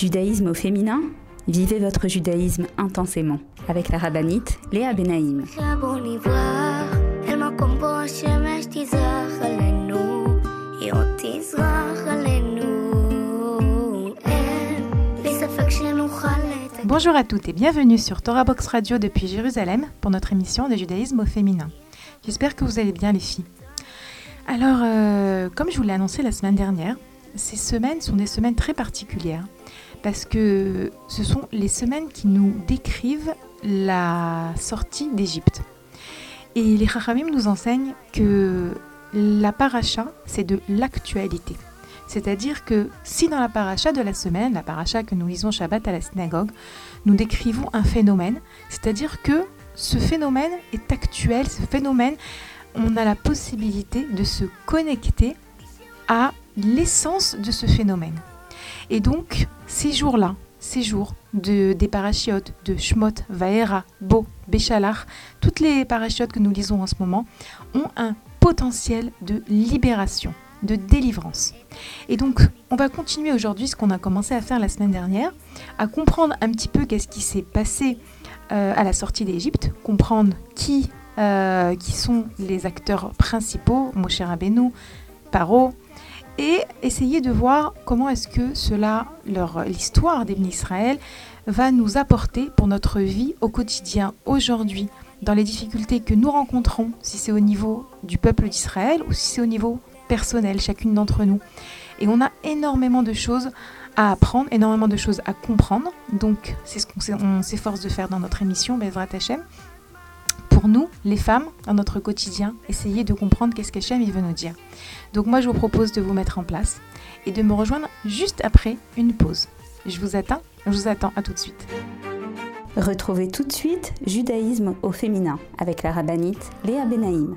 Judaïsme au féminin Vivez votre judaïsme intensément avec la rabbinite Léa Benaïm. Bonjour à toutes et bienvenue sur Torah Box Radio depuis Jérusalem pour notre émission de judaïsme au féminin. J'espère que vous allez bien les filles. Alors, euh, comme je vous l'ai annoncé la semaine dernière, ces semaines sont des semaines très particulières parce que ce sont les semaines qui nous décrivent la sortie d'Égypte. Et les Chachamim nous enseignent que la paracha, c'est de l'actualité. C'est-à-dire que si dans la paracha de la semaine, la paracha que nous lisons Shabbat à la synagogue, nous décrivons un phénomène, c'est-à-dire que ce phénomène est actuel, ce phénomène, on a la possibilité de se connecter à l'essence de ce phénomène. Et donc, ces jours-là, ces jours de, des parachiotes de Shmot, Vaera, Bo, Béchalach, toutes les parachiotes que nous lisons en ce moment, ont un potentiel de libération, de délivrance. Et donc, on va continuer aujourd'hui ce qu'on a commencé à faire la semaine dernière, à comprendre un petit peu qu'est-ce qui s'est passé euh, à la sortie d'Égypte, comprendre qui, euh, qui sont les acteurs principaux, Moshe Rabbeinu, Paro, et essayer de voir comment est-ce que cela, l'histoire d'Ibn Israël, va nous apporter pour notre vie au quotidien, aujourd'hui, dans les difficultés que nous rencontrons, si c'est au niveau du peuple d'Israël ou si c'est au niveau personnel, chacune d'entre nous. Et on a énormément de choses à apprendre, énormément de choses à comprendre. Donc, c'est ce qu'on s'efforce de faire dans notre émission, Bezrat Hashem. Pour nous, les femmes, dans notre quotidien, essayer de comprendre qu'est-ce qu'Hachem veut nous dire. Donc moi, je vous propose de vous mettre en place et de me rejoindre juste après une pause. Je vous attends, je vous attends à tout de suite. Retrouvez tout de suite Judaïsme au féminin avec la rabbinite Léa Benaïm.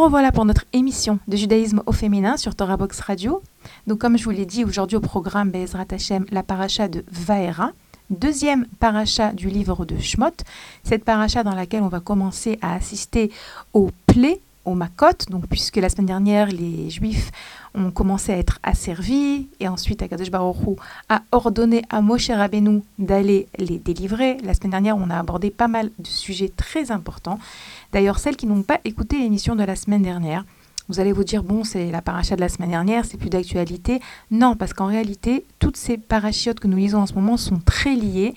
Nous revoilà pour notre émission de judaïsme au féminin sur Torah Box Radio. Donc comme je vous l'ai dit aujourd'hui au programme Bezrat Hashem, la paracha de Vaera, deuxième paracha du livre de Shmot, cette paracha dans laquelle on va commencer à assister au plaies au Makot, donc puisque la semaine dernière les Juifs ont commencé à être asservis et ensuite Akadosh Baruch Hu a ordonné à Moshe Rabbeinu d'aller les délivrer. La semaine dernière, on a abordé pas mal de sujets très importants. D'ailleurs, celles qui n'ont pas écouté l'émission de la semaine dernière, vous allez vous dire, bon, c'est la paracha de la semaine dernière, c'est plus d'actualité. Non, parce qu'en réalité, toutes ces parachiotes que nous lisons en ce moment sont très liées.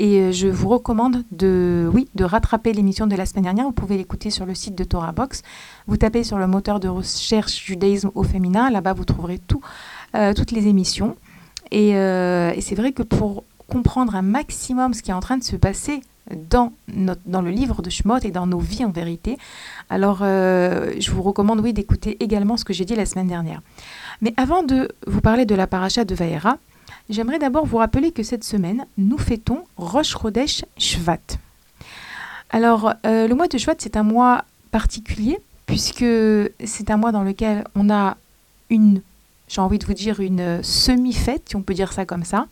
Et euh, je vous recommande de, oui, de rattraper l'émission de la semaine dernière. Vous pouvez l'écouter sur le site de Torah Box. Vous tapez sur le moteur de recherche judaïsme au féminin. Là-bas, vous trouverez tout, euh, toutes les émissions. Et, euh, et c'est vrai que pour comprendre un maximum ce qui est en train de se passer dans, notre, dans le livre de Shmot et dans nos vies en vérité. Alors, je vous recommande, oui, d'écouter également ce que j'ai dit la semaine dernière. Mais avant de vous parler de la paracha de Vaera, j'aimerais d'abord vous rappeler que cette semaine, nous fêtons Rosh Chodesh Shvat. Alors, euh, le mois de Shvat, c'est un mois particulier, puisque c'est un mois dans lequel on a une, j'ai envie de vous dire, une semi-fête, si on peut dire ça comme ça.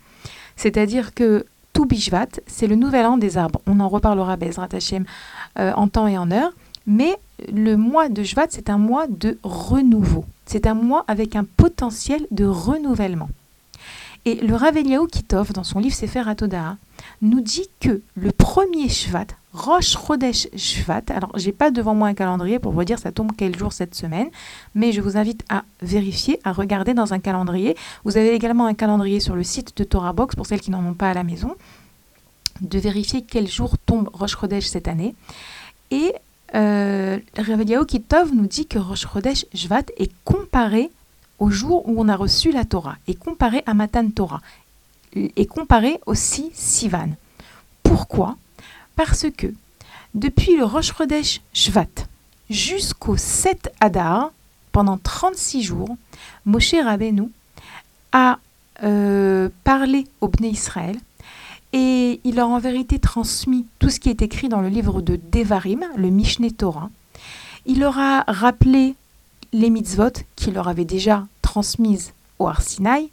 C'est-à-dire que tout Bishvat, c'est le nouvel an des arbres. On en reparlera, Bezrat Hashem, euh, en temps et en heure. Mais le mois de Shvat, c'est un mois de renouveau. C'est un mois avec un potentiel de renouvellement. Et le Rav Kitov, dans son livre Sefer Atodaha, nous dit que le premier Shvat, Rosh Chodesh Shvat, alors j'ai pas devant moi un calendrier pour vous dire ça tombe quel jour cette semaine, mais je vous invite à vérifier, à regarder dans un calendrier. Vous avez également un calendrier sur le site de Torah Box pour celles qui n'en ont pas à la maison, de vérifier quel jour tombe Rosh Chodesh cette année. Et euh, Rav Kitov nous dit que Rosh Chodesh Shvat est comparé au jour où on a reçu la Torah, et comparé à Matan Torah, et comparé aussi Sivan. Pourquoi? Parce que depuis le Rosh Chodesh Shvat jusqu'au 7 Adar, pendant 36 jours, Moshe Rabbeinu a euh, parlé au Bnei Israël et il a en vérité transmis tout ce qui est écrit dans le livre de Devarim, le Mishneh Torah. Il leur a rappelé les mitzvot qu'il leur avait déjà transmises au Arsinaï.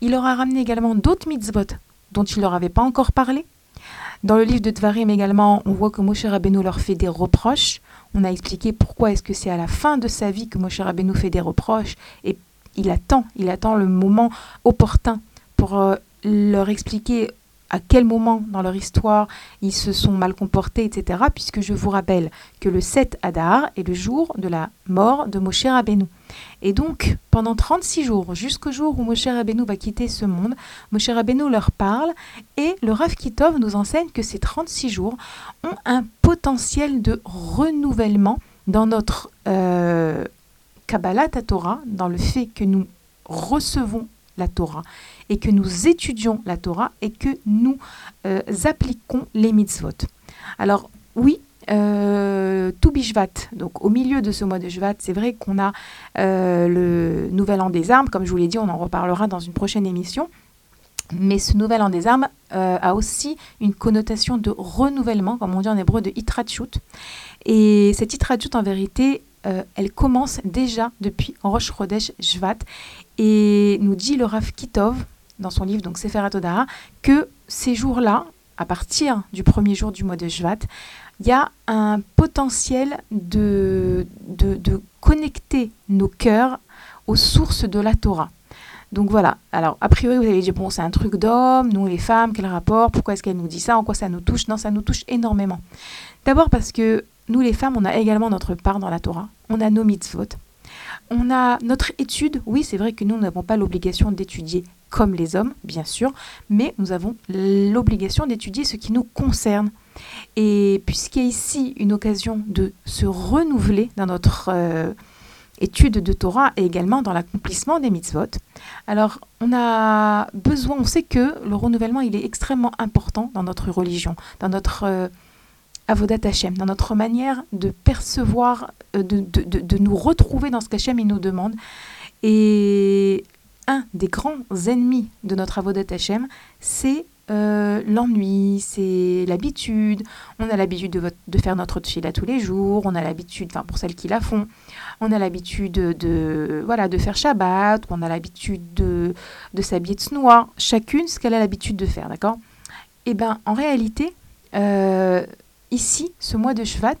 Il leur a ramené également d'autres mitzvot dont il leur avait pas encore parlé. Dans le livre de Dvarim également, on voit que Moshe Rabbeinu leur fait des reproches. On a expliqué pourquoi est-ce que c'est à la fin de sa vie que Moshe Rabbeinu fait des reproches et il attend, il attend le moment opportun pour euh, leur expliquer à quel moment dans leur histoire ils se sont mal comportés, etc. Puisque je vous rappelle que le 7 Adar est le jour de la mort de Moshe Rabbeinu. Et donc, pendant 36 jours, jusqu'au jour où Moshe Rabbeinu va quitter ce monde, Moshe Rabbeinu leur parle et le Rav Kitov nous enseigne que ces 36 jours ont un potentiel de renouvellement dans notre euh, Kabbalah Torah, dans le fait que nous recevons la Torah et que nous étudions la Torah et que nous euh, appliquons les mitzvot. Alors oui, euh, tout Bishvat, donc au milieu de ce mois de Shvat, c'est vrai qu'on a euh, le Nouvel An des Armes, comme je vous l'ai dit, on en reparlera dans une prochaine émission. Mais ce Nouvel An des Armes a aussi une connotation de renouvellement, comme on dit en hébreu, de Itratchut. Et cette Itratchut, en vérité, elle commence déjà depuis Rosh Chodesh Shvat et nous dit le Rav Kitov, dans son livre, donc Sefer Atodara, que ces jours-là, à partir du premier jour du mois de Shvat, il y a un potentiel de, de, connecter nos cœurs aux sources de la Torah. Donc voilà, alors a priori vous allez dire, bon c'est un truc d'homme, nous les femmes, quel rapport, pourquoi est-ce qu'elle nous dit ça, en quoi ça nous touche? Non, ça nous touche énormément. D'abord parce que nous les femmes, on a également notre part dans la Torah, on a nos mitzvot, on a notre étude, oui c'est vrai que nous n'avons pas l'obligation d'étudier comme les hommes, bien sûr, mais nous avons l'obligation d'étudier ce qui nous concerne. Et puisqu'il y a ici une occasion de se renouveler dans notre euh, étude de Torah et également dans l'accomplissement des mitzvot, alors on a besoin, on sait que le renouvellement il est extrêmement important dans notre religion, dans notre euh, Avodat Hashem, dans notre manière de percevoir, euh, de, de, nous retrouver dans ce qu'Hachem nous demande. Et un des grands ennemis de notre Avodat Hashem, c'est euh, l'ennui, c'est l'habitude. On a l'habitude de, de, faire notre à tous les jours, on a l'habitude, enfin pour celles qui la font, on a l'habitude de, voilà, de faire Shabbat, on a l'habitude de, de s'habiller de noir, chacune ce qu'elle a l'habitude de faire, d'accord? Eh bien, en réalité, euh, ici, ce mois de Shvat,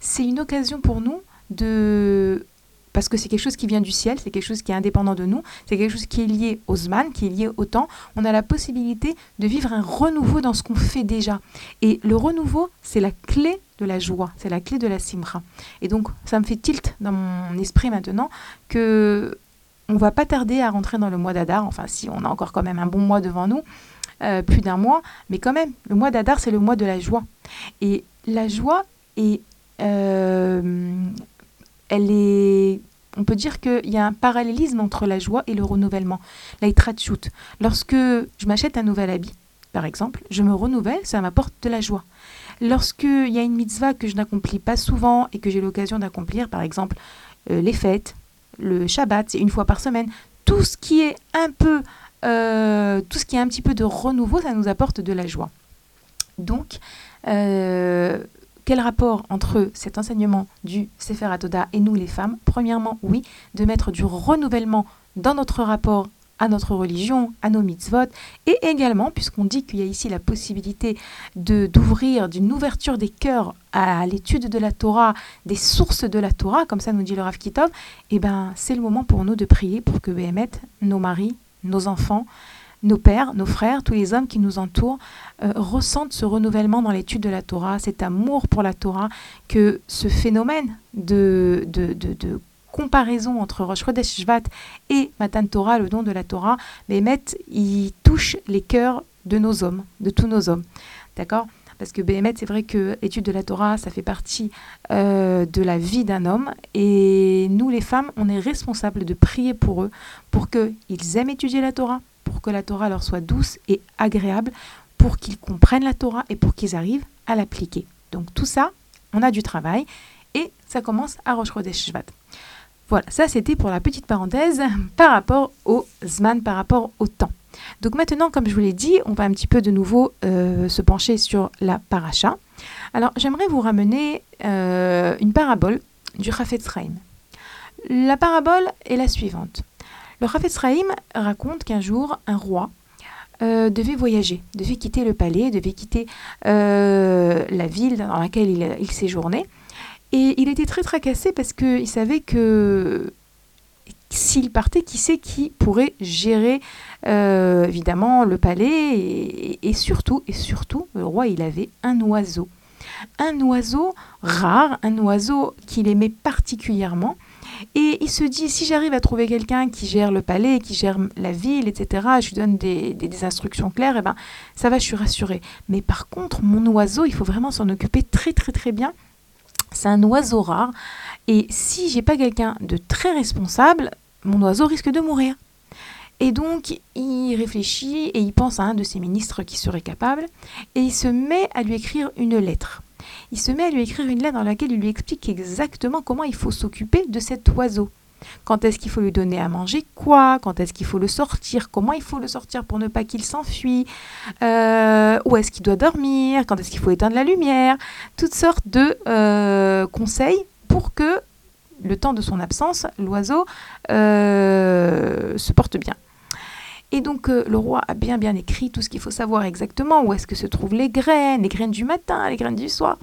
c'est une occasion pour nous de parce que c'est quelque chose qui vient du ciel, c'est quelque chose qui est indépendant de nous, c'est quelque chose qui est lié au Zman, qui est lié au temps. On a la possibilité de vivre un renouveau dans ce qu'on fait déjà. Et le renouveau, c'est la clé de la joie, c'est la clé de la simra. Et donc, ça me fait tilt dans mon esprit maintenant que on va pas tarder à rentrer dans le mois d'Adar, enfin si on a encore quand même un bon mois devant nous, euh, plus d'un mois, mais quand même, le mois d'Adar, c'est le mois de la joie. Et la joie est euh, elle est on peut dire qu'il y a un parallélisme entre la joie et le renouvellement, la Lorsque je m'achète un nouvel habit, par exemple, je me renouvelle, ça m'apporte de la joie. Lorsqu'il y a une mitzvah que je n'accomplis pas souvent et que j'ai l'occasion d'accomplir, par exemple euh, les fêtes, le Shabbat, c'est une fois par semaine, tout ce qui est un peu, euh, tout ce qui est un petit peu de renouveau, ça nous apporte de la joie. Donc, euh, quel rapport entre cet enseignement du Sefer Atoda et nous les femmes? Premièrement, oui, de mettre du renouvellement dans notre rapport à notre religion, à nos mitzvot, et également, puisqu'on dit qu'il y a ici la possibilité de d'ouvrir, d'une ouverture des cœurs à l'étude de la Torah, des sources de la Torah, comme ça nous dit le Rav Kitov, eh ben, c'est le moment pour nous de prier pour que Béhémet, nos maris, nos enfants, nos pères, nos frères, tous les hommes qui nous entourent euh, ressentent ce renouvellement dans l'étude de la Torah, cet amour pour la Torah, que ce phénomène de, de, de, comparaison entre Rosh Chodesh Shvat et Matan Torah, le don de la Torah, Béhémet, il touche les cœurs de nos hommes, de tous nos hommes. D'accord? Parce que Béhémet, c'est vrai que l'étude de la Torah, ça fait partie euh, de la vie d'un homme. Et nous, les femmes, on est responsables de prier pour eux, pour qu'ils aiment étudier la Torah, pour que la Torah leur soit douce et agréable, pour qu'ils comprennent la Torah et pour qu'ils arrivent à l'appliquer. Donc tout ça, on a du travail. Et ça commence à Rosh Chodesh Shvat. Voilà, ça c'était pour la petite parenthèse par rapport au Zman, par rapport au temps. Donc maintenant, comme je vous l'ai dit, on va un petit peu de nouveau euh, se pencher sur la paracha. Alors j'aimerais vous ramener euh, une parabole du Chafetz Chaim. La parabole est la suivante. Le Chafetz Chaim raconte qu'un jour, un roi euh, devait voyager, devait quitter le palais, devait quitter la ville dans laquelle il séjournait. Et il était très tracassé parce qu'il savait que s'il partait, qui sait qui pourrait gérer euh, évidemment le palais et, surtout, et surtout, le roi, il avait un oiseau. Un oiseau rare, un oiseau qu'il aimait particulièrement. Et il se dit, si j'arrive à trouver quelqu'un qui gère le palais, qui gère la ville, etc., je lui donne des, instructions claires, et eh ben, ça va, je suis rassurée. Mais par contre, mon oiseau, il faut vraiment s'en occuper très très très bien c'est un oiseau rare. Et si j'ai pas quelqu'un de très responsable, mon oiseau risque de mourir. Et donc, il réfléchit et il pense à un de ses ministres qui serait capable, et il se met à lui écrire une lettre. Il se met à lui écrire une lettre dans laquelle il lui explique exactement comment il faut s'occuper de cet oiseau. Quand est-ce qu'il faut lui donner à manger quoi? Quand est-ce qu'il faut le sortir? Comment il faut le sortir pour ne pas qu'il s'enfuit? Euh, Où est-ce qu'il doit dormir? Quand est-ce qu'il faut éteindre la lumière? Toutes sortes de euh, conseils pour que le temps de son absence, l'oiseau euh, se porte bien. Et donc le roi a bien bien écrit tout ce qu'il faut savoir exactement, où est-ce que se trouvent les graines, les graines du matin, les graines du soir.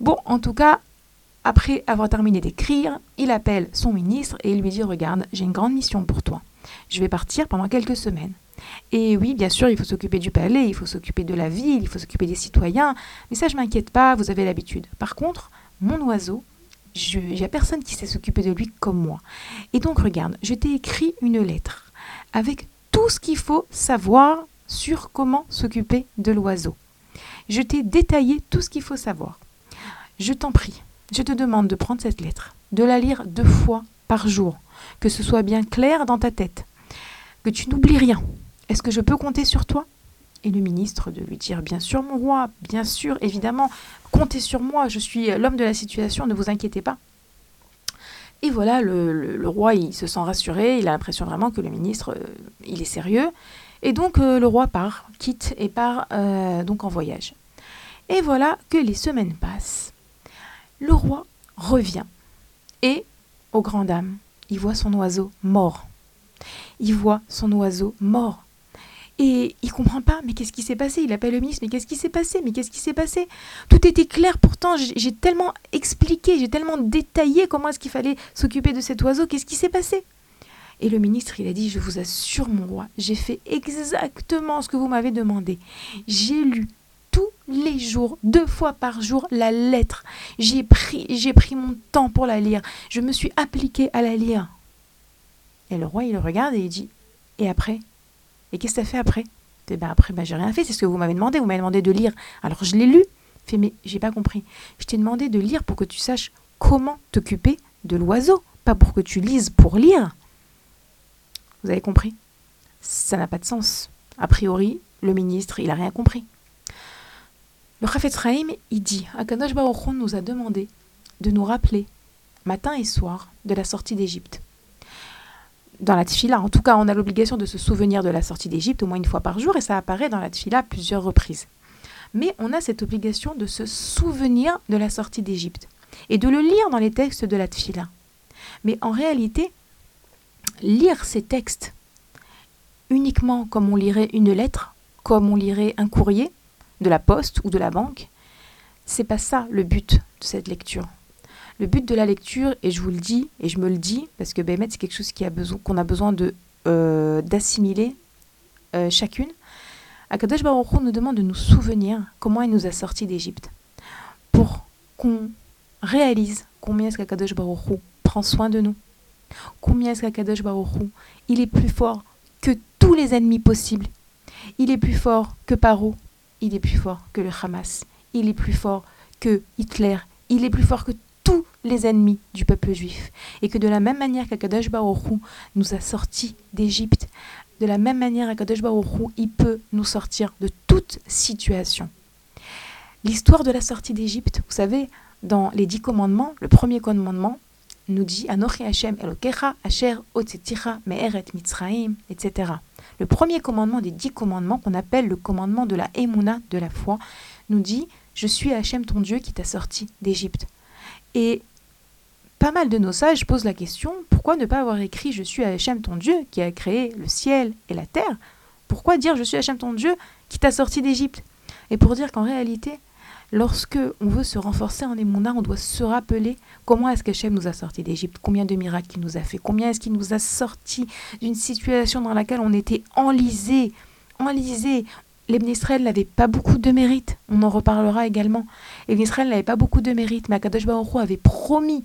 Bon, en tout cas, après avoir terminé d'écrire, il appelle son ministre et il lui dit Regarde, j'ai une grande mission pour toi. Je vais partir pendant quelques semaines. Et oui, bien sûr, il faut s'occuper du palais, il faut s'occuper de la ville, il faut s'occuper des citoyens. Mais ça, je m'inquiète pas, vous avez l'habitude. Par contre, mon oiseau, il n'y a personne qui sait s'occuper de lui comme moi. Et donc, regarde, je t'ai écrit une lettre avec tout ce qu'il faut savoir sur comment s'occuper de l'oiseau. Je t'ai détaillé tout ce qu'il faut savoir. Je t'en prie, je te demande de prendre cette lettre, de la lire deux fois par jour, que ce soit bien clair dans ta tête, que tu n'oublies rien. Est-ce que je peux compter sur toi? Et le ministre de lui dire Bien sûr, mon roi, bien sûr, évidemment, comptez sur moi, je suis l'homme de la situation, ne vous inquiétez pas. Et voilà, le, roi, il se sent rassuré, il a l'impression vraiment que le ministre, euh, il est sérieux. Et donc, euh, le roi part, quitte et part euh, donc en voyage. Et voilà que les semaines passent le roi revient et, aux grandes dames, il voit son oiseau mort. Il voit son oiseau mort. Et il comprend pas, mais qu'est-ce qui s'est passé? Il appelle le ministre, mais qu'est-ce qui s'est passé? Mais qu'est-ce qui s'est passé? Tout était clair pourtant, j'ai tellement expliqué, j'ai tellement détaillé comment est-ce qu'il fallait s'occuper de cet oiseau, qu'est-ce qui s'est passé? Et le ministre, il a dit, je vous assure mon roi, j'ai fait exactement ce que vous m'avez demandé. J'ai lu les jours, deux fois par jour, la lettre. J'ai pris, j'ai pris mon temps pour la lire. Je me suis appliqué à la lire. Et le roi, il le regarde et il dit Et après? Et qu'est-ce que tu as fait après? Eh ben après, ben, j'ai rien fait, c'est ce que vous m'avez demandé. Vous m'avez demandé de lire. Alors je l'ai lu. Fait, mais j'ai pas compris. Je t'ai demandé de lire pour que tu saches comment t'occuper de l'oiseau, pas pour que tu lises pour lire. Vous avez compris? Ça n'a pas de sens. A priori, le ministre, il a rien compris. Le Chafetz Chaim, il dit Akadosh Baruch nous a demandé de nous rappeler, matin et soir, de la sortie d'Égypte. Dans la tfila, en tout cas, on a l'obligation de se souvenir de la sortie d'Égypte au moins une fois par jour, et ça apparaît dans la tfila plusieurs reprises. Mais on a cette obligation de se souvenir de la sortie d'Égypte et de le lire dans les textes de la tfila. Mais en réalité, lire ces textes uniquement comme on lirait une lettre, comme on lirait un courrier de la poste ou de la banque. C'est pas ça le but de cette lecture. Le but de la lecture, et je vous le dis, et je me le dis, parce que Bémet, c'est quelque chose qu'on a besoin, qu'on a besoin de, euh, d'assimiler euh, chacune. Akadosh Baruch Hu nous demande de nous souvenir comment il nous a sortis d'Égypte. Pour qu'on réalise combien est-ce qu'Akadosh Baruch prend soin de nous. Combien est-ce qu'Akadosh Baruch il est plus fort que tous les ennemis possibles. Il est plus fort que Paro. Il est plus fort que le Hamas. Il est plus fort que Hitler. Il est plus fort que tous les ennemis du peuple juif. Et que de la même manière qu'Akadosh Baruch nous a sortis d'Égypte, de la même manière Akadosh Baruch il peut nous sortir de toute situation. L'histoire de la sortie d'Égypte, vous savez, dans les dix commandements, le premier commandement nous dit Anochi Hashem Elokecha Asher Otzetira Me'eret Mitzraim, etc. Le premier commandement des dix commandements, qu'on appelle le commandement de la Emouna, de la foi, nous dit Je suis Hachem ton Dieu qui t'a sorti d'Égypte. Et pas mal de nos sages posent la question pourquoi ne pas avoir écrit Je suis Hachem ton Dieu qui a créé le ciel et la terre? Pourquoi dire Je suis Hachem ton Dieu qui t'a sorti d'Égypte? Et pour dire qu'en réalité, lorsque on veut se renforcer en Emouna, on doit se rappeler comment est-ce qu'Hachem nous a sorti d'Égypte, combien de miracles il nous a fait, combien est-ce qu'il nous a sorti d'une situation dans laquelle on était enlisé, enlisé. Les Israël n'avaient pas beaucoup de mérite, on en reparlera également. Les Israël n'avaient pas beaucoup de mérite, mais Akadosh Baruch avait promis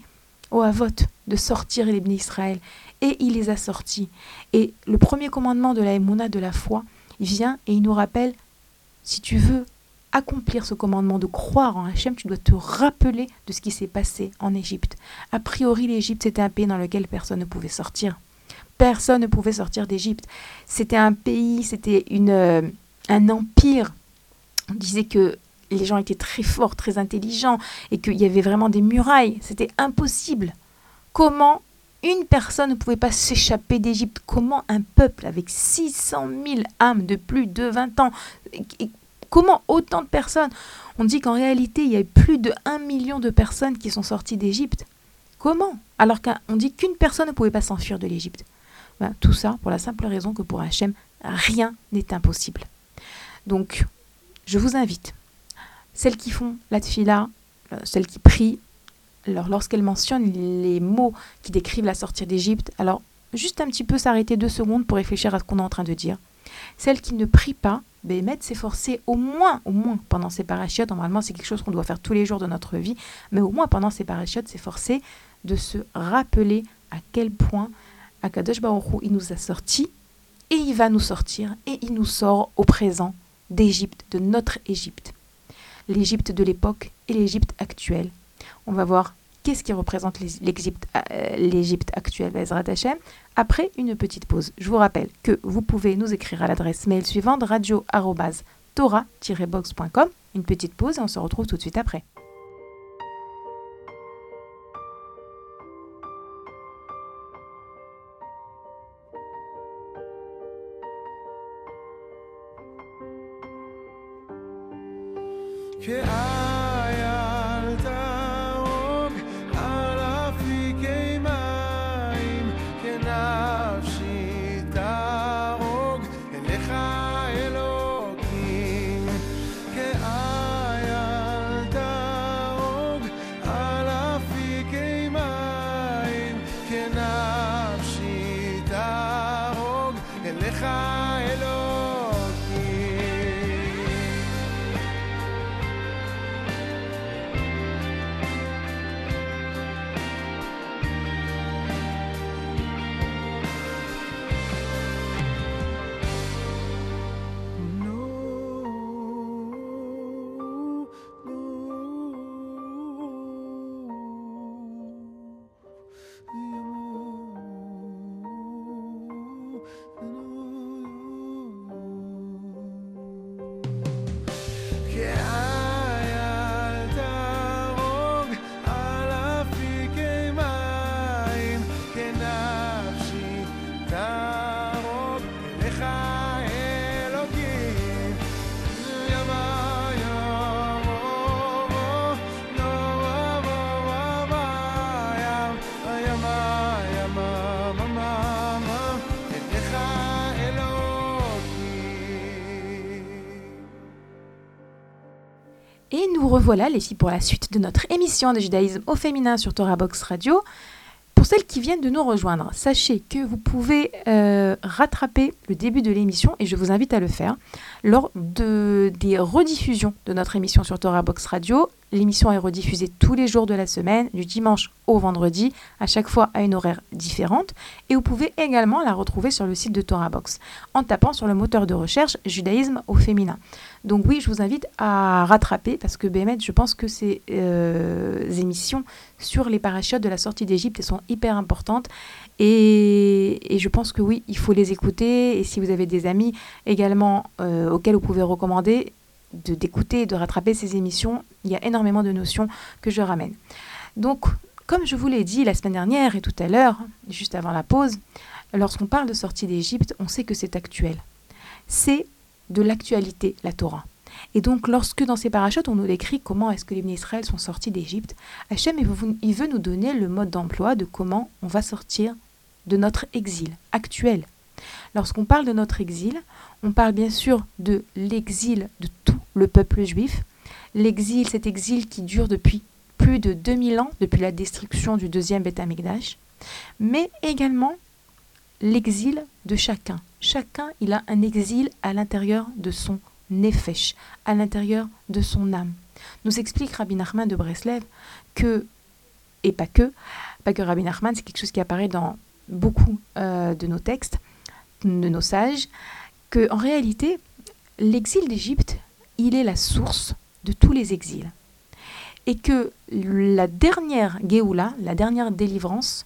au Havot de sortir les Israël, et il les a sortis. Et le premier commandement de la Emouna, de la foi, vient et il nous rappelle, si tu veux accomplir ce commandement de croire en Hachem, tu dois te rappeler de ce qui s'est passé en Égypte. A priori, l'Égypte, c'était un pays dans lequel personne ne pouvait sortir. Personne ne pouvait sortir d'Égypte. C'était un pays, c'était euh, un empire. On disait que les gens étaient très forts, très intelligents, et qu'il y avait vraiment des murailles. C'était impossible. Comment une personne ne pouvait pas s'échapper d'Égypte? Comment un peuple avec 600 000 âmes de plus de 20 ans Comment autant de personnes On dit qu'en réalité, il y a plus de 1 million de personnes qui sont sorties d'Égypte. Comment Alors qu'on dit qu'une personne ne pouvait pas s'enfuir de l'Égypte. Ben, tout ça pour la simple raison que pour Hachem, rien n'est impossible. Donc, je vous invite, celles qui font la tfila, euh, celles qui prient, alors lorsqu'elles mentionnent les mots qui décrivent la sortie d'Égypte, alors juste un petit peu s'arrêter deux secondes pour réfléchir à ce qu'on est en train de dire. Celles qui ne prient pas, Bémet s'efforcer au moins, au moins pendant ces parachutes, normalement c'est quelque chose qu'on doit faire tous les jours de notre vie, mais au moins pendant ces parachutes, s'efforcer de se rappeler à quel point Akadosh Baruch il nous a sortis et il va nous sortir et il nous sort au présent d'Égypte, de notre Égypte. L'Égypte de l'époque et l'Égypte actuelle. On va voir qu'est-ce qui représente euh, l'Égypte actuelle, Ezra Hashem, après une petite pause. Je vous rappelle que vous pouvez nous écrire à l'adresse mail suivante radio-tora-box.com. Une petite pause et on se retrouve tout de suite après. Revoilà les filles pour la suite de notre émission de judaïsme au féminin sur Torah Box Radio. Pour celles qui viennent de nous rejoindre, sachez que vous pouvez euh, rattraper le début de l'émission et je vous invite à le faire lors de, des rediffusions de notre émission sur Torah Box Radio. L'émission est rediffusée tous les jours de la semaine, du dimanche au vendredi, à chaque fois à une horaire différente. Et vous pouvez également la retrouver sur le site de Torah Box en tapant sur le moteur de recherche judaïsme au féminin. Donc oui, je vous invite à rattraper parce que Bémet, je pense que ces euh, émissions sur les parachutes de la sortie d'Égypte sont hyper importantes et, je pense que oui, il faut les écouter. Et si vous avez des amis également euh, auxquels vous pouvez recommander, de d'écouter et de rattraper ces émissions, il y a énormément de notions que je ramène. Donc, comme je vous l'ai dit la semaine dernière et tout à l'heure, juste avant la pause, lorsqu'on parle de sortie d'Égypte, on sait que c'est actuel. C'est de l'actualité, la Torah. Et donc, lorsque dans ces parachutes, on nous décrit comment est-ce que les Israël sont sortis d'Égypte, Hachem, il veut nous donner le mode d'emploi de comment on va sortir de notre exil actuel. Lorsqu'on parle de notre exil, on parle bien sûr de l'exil de tout le peuple juif. L'exil, cet exil qui dure depuis plus de 2000 ans, depuis la destruction du deuxième Beth Amikdash, mais également l'exil de chacun. Chacun, il a un exil à l'intérieur de son nefesh, à l'intérieur de son âme. Nous explique Rabbi Nachman de Breslev que, et pas que, pas que Rabbi Nachman, c'est quelque chose qui apparaît dans beaucoup euh, de nos textes, de nos sages, que en réalité, l'exil d'Égypte, il est la source de tous les exils. Et que la dernière Géoula, la dernière délivrance,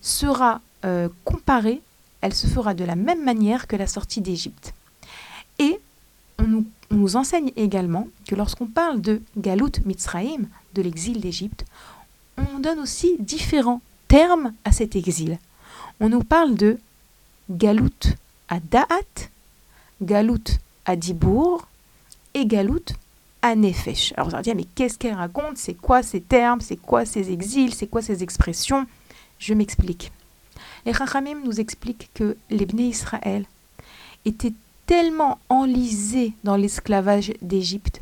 sera euh, comparée, elle se fera de la même manière que la sortie d'Égypte. Et on nous, enseigne également que lorsqu'on parle de Galut Mitzraïm, de l'exil d'Égypte, on donne aussi différents termes à cet exil. On nous parle de Galut à Da'at, Galut à Dibour et Galut à Nefesh. Alors vous allez dire, mais qu'est-ce qu'elle raconte? C'est quoi ces termes? C'est quoi ces exils? C'est quoi ces expressions? Je m'explique. Les Chachamim nous expliquent que les Bnei Israël étaient tellement enlisés dans l'esclavage d'Égypte